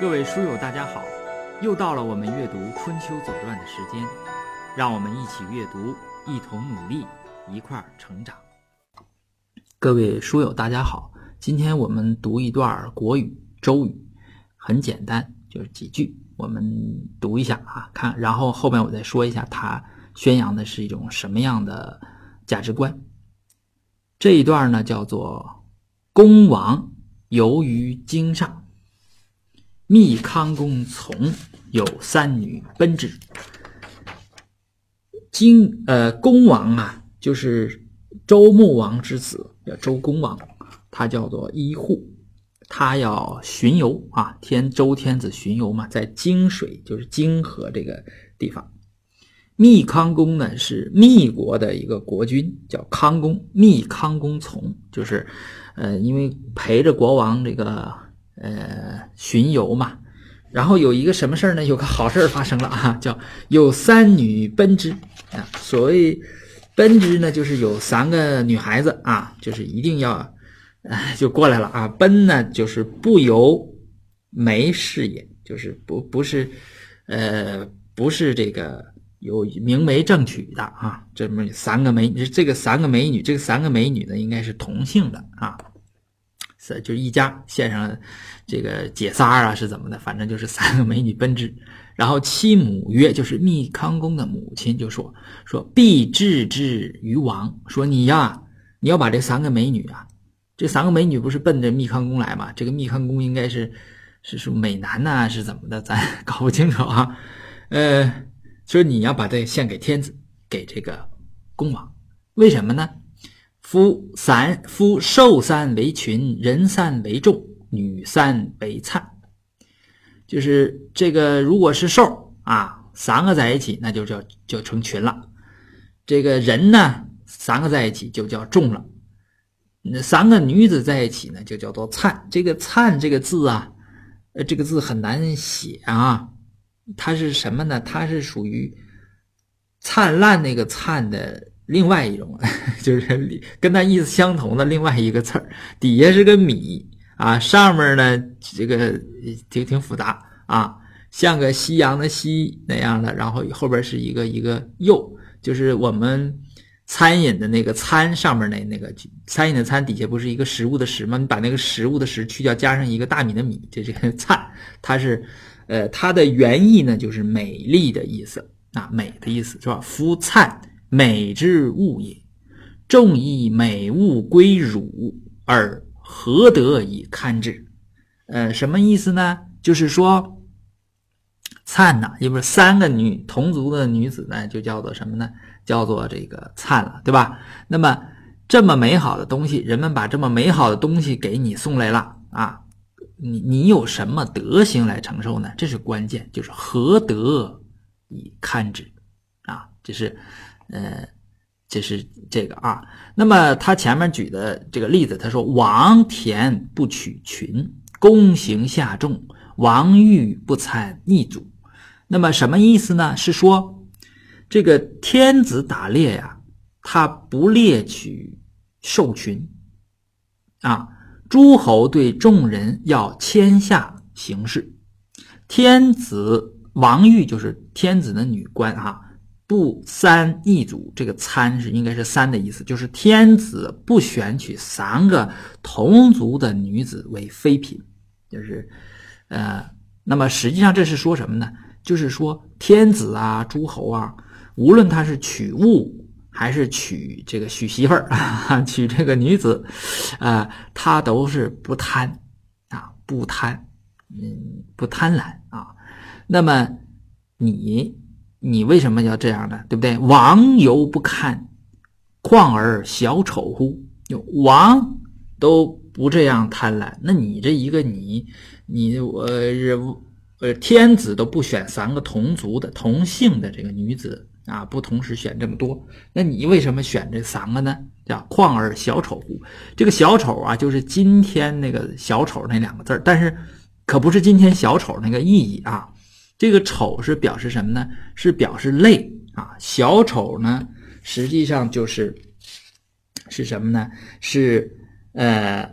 各位书友，大家好！又到了我们阅读《春秋左传》的时间，让我们一起阅读，一同努力，一块儿成长。各位书友，大家好！今天我们读一段国语周语，很简单，就是几句，我们读一下啊，看，然后后面我再说一下，它宣扬的是一种什么样的价值观。这一段呢，叫做“公王游于京上”。密康公从有三女奔之。荆呃，公王啊，就是周穆王之子，叫周公王，他叫做伊护，他要巡游啊，天周天子巡游嘛，在泾水，就是泾河这个地方。密康公呢是密国的一个国君，叫康公。密康公从就是，呃，因为陪着国王这个。呃，巡游嘛，然后有一个什么事儿呢？有个好事儿发生了啊，叫有三女奔之啊。所谓奔之呢，就是有三个女孩子啊，就是一定要，哎，就过来了啊。奔呢，就是不由媒事也，就是不不是，呃，不是这个有明媒正娶的啊。这么三个美，这个三个美女，这个三个美女呢，应该是同性的啊。是，就一家献上这个姐仨啊，是怎么的？反正就是三个美女奔之，然后其母曰，就是密康公的母亲就说说必置之于王，说你呀，你要把这三个美女啊，这三个美女不是奔着密康公来吗？这个密康公应该是是是美男呐，是怎么的？咱 搞不清楚啊。呃，说你要把这献给天子，给这个公王，为什么呢？夫三夫兽三为群，人三为众，女三为灿。就是这个，如果是兽啊，三个在一起，那就叫就成群了。这个人呢，三个在一起就叫众了。那三个女子在一起呢，就叫做灿。这个灿这个字啊，呃，这个字很难写啊。它是什么呢？它是属于灿烂那个灿的。另外一种 就是跟它意思相同的另外一个词儿，底下是个米啊，上面呢这个挺挺复杂啊，像个夕阳的夕那样的，然后后边是一个一个又，就是我们餐饮的那个餐上面那那个餐饮的餐底下不是一个食物的食吗？你把那个食物的食去掉，加上一个大米的米，这这个灿，它是呃它的原意呢就是美丽的意思啊，美的意思是吧？夫灿。美之物也，众以美物归汝，而何得以堪之？呃，什么意思呢？就是说，灿呐，因为三个女同族的女子呢，就叫做什么呢？叫做这个灿了，对吧？那么这么美好的东西，人们把这么美好的东西给你送来了啊，你你有什么德行来承受呢？这是关键，就是何得以堪之？啊，这是。呃，这是这个啊。那么他前面举的这个例子，他说王田不取群，公行下众，王欲不参逆主。那么什么意思呢？是说这个天子打猎呀，他不猎取兽群啊。诸侯对众人要谦下行事，天子王玉就是天子的女官哈。不三一组，这个参是应该是三的意思，就是天子不选取三个同族的女子为妃嫔，就是，呃，那么实际上这是说什么呢？就是说天子啊、诸侯啊，无论他是娶物还是娶这个娶媳妇儿 娶这个女子，啊，他都是不贪啊，不贪，嗯，不贪婪啊。那么你。你为什么要这样呢？对不对？王犹不堪，况而小丑乎？王都不这样贪婪，那你这一个你，你我呃天子都不选三个同族的同姓的这个女子啊，不同时选这么多，那你为什么选这三个呢？叫况而小丑乎？这个小丑啊，就是今天那个小丑那两个字但是可不是今天小丑那个意义啊。这个丑是表示什么呢？是表示累啊。小丑呢，实际上就是是什么呢？是呃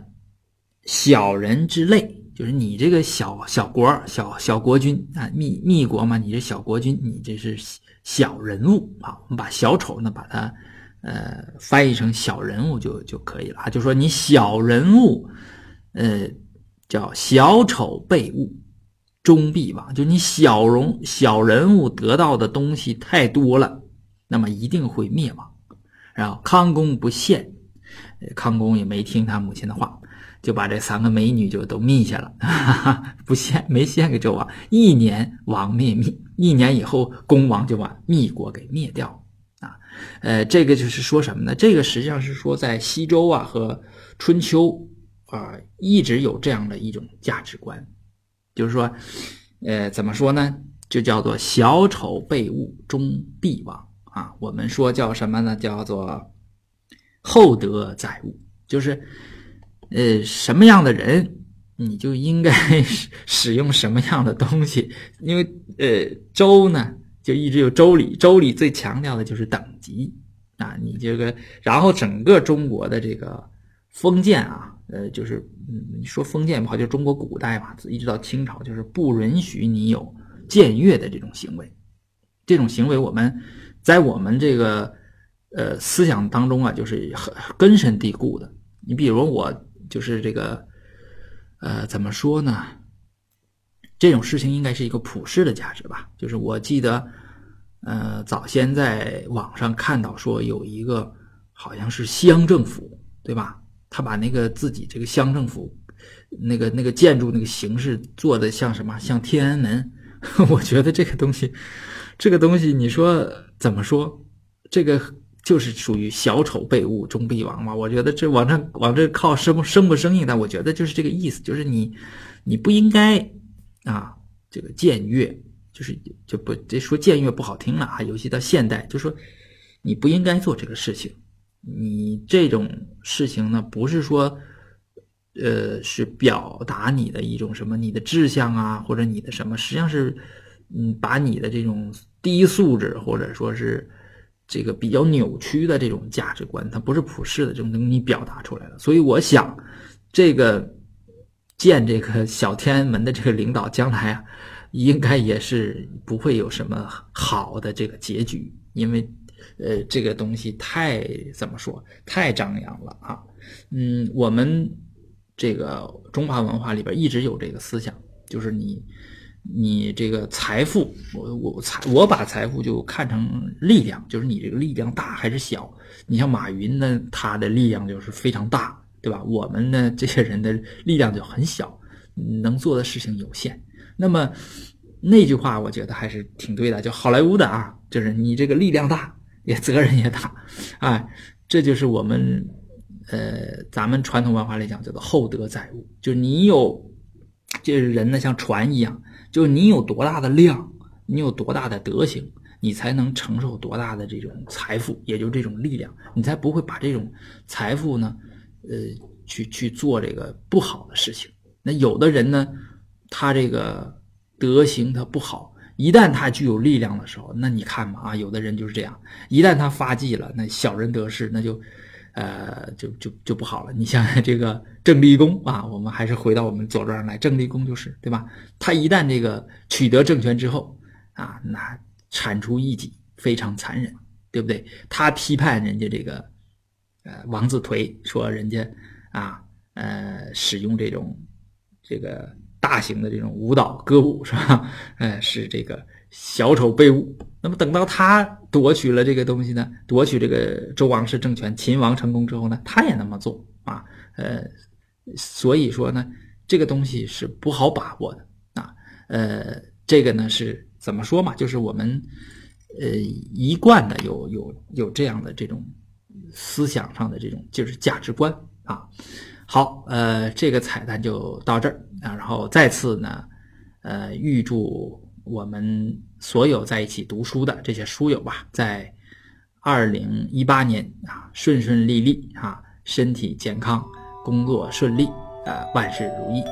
小人之累，就是你这个小小国、小小国君啊，密密国嘛，你这小国君，你这是小人物啊。我们把小丑呢，把它呃翻译成小人物就就可以了啊。就说你小人物，呃，叫小丑被误，终必亡。就你小容小人物得到的东西太多了，那么一定会灭亡。然后康公不献。康公也没听他母亲的话，就把这三个美女就都密下了，哈 哈不献没献给周王。一年王灭密，一年以后公王就把密国给灭掉啊。呃，这个就是说什么呢？这个实际上是说在西周啊和春秋啊一直有这样的一种价值观，就是说，呃，怎么说呢？就叫做小丑被误，终必亡啊。我们说叫什么呢？叫做。厚德载物，就是，呃，什么样的人，你就应该 使用什么样的东西。因为，呃，周呢，就一直有周礼，周礼最强调的就是等级啊。你这个，然后整个中国的这个封建啊，呃，就是，嗯，你说封建不好，就中国古代嘛，一直到清朝，就是不允许你有僭越的这种行为。这种行为，我们在我们这个。呃，思想当中啊，就是很根深蒂固的。你比如我，就是这个，呃，怎么说呢？这种事情应该是一个普世的价值吧。就是我记得，呃，早先在网上看到说，有一个好像是乡政府，对吧？他把那个自己这个乡政府那个那个建筑那个形式做的像什么？像天安门。我觉得这个东西，这个东西，你说怎么说？这个。就是属于小丑被误终必亡嘛？我觉得这往这往这靠生生不生硬，但我觉得就是这个意思，就是你你不应该啊，这个僭越，就是就不这说僭越不好听了啊，尤其到现代，就说你不应该做这个事情。你这种事情呢，不是说呃是表达你的一种什么你的志向啊，或者你的什么，实际上是嗯把你的这种低素质或者说是。这个比较扭曲的这种价值观，它不是普世的这种东西表达出来了。所以我想，这个建这个小天安门的这个领导，将来啊，应该也是不会有什么好的这个结局，因为呃，这个东西太怎么说，太张扬了啊。嗯，我们这个中华文化里边一直有这个思想，就是你。你这个财富，我我财我把财富就看成力量，就是你这个力量大还是小。你像马云呢，他的力量就是非常大，对吧？我们呢，这些人的力量就很小，能做的事情有限。那么那句话，我觉得还是挺对的，就好莱坞的啊，就是你这个力量大，也责任也大，哎，这就是我们呃，咱们传统文化来讲叫做厚德载物，就你有，就是人呢像船一样。就你有多大的量，你有多大的德行，你才能承受多大的这种财富，也就这种力量，你才不会把这种财富呢，呃，去去做这个不好的事情。那有的人呢，他这个德行他不好，一旦他具有力量的时候，那你看嘛啊，有的人就是这样，一旦他发迹了，那小人得势，那就。呃，就就就不好了。你像 这个郑立功啊，我们还是回到我们左传来，郑立功就是对吧？他一旦这个取得政权之后啊，那铲除异己，非常残忍，对不对？他批判人家这个呃王子颓，说人家啊呃使用这种这个大型的这种舞蹈歌舞是吧？呃，是这个小丑被误。那么等到他夺取了这个东西呢，夺取这个周王室政权，秦王成功之后呢，他也那么做啊，呃，所以说呢，这个东西是不好把握的啊，呃，这个呢是怎么说嘛？就是我们呃一贯的有有有这样的这种思想上的这种就是价值观啊。好，呃，这个彩蛋就到这儿啊，然后再次呢，呃，预祝我们。所有在一起读书的这些书友吧，在二零一八年啊，顺顺利利啊，身体健康，工作顺利，呃，万事如意。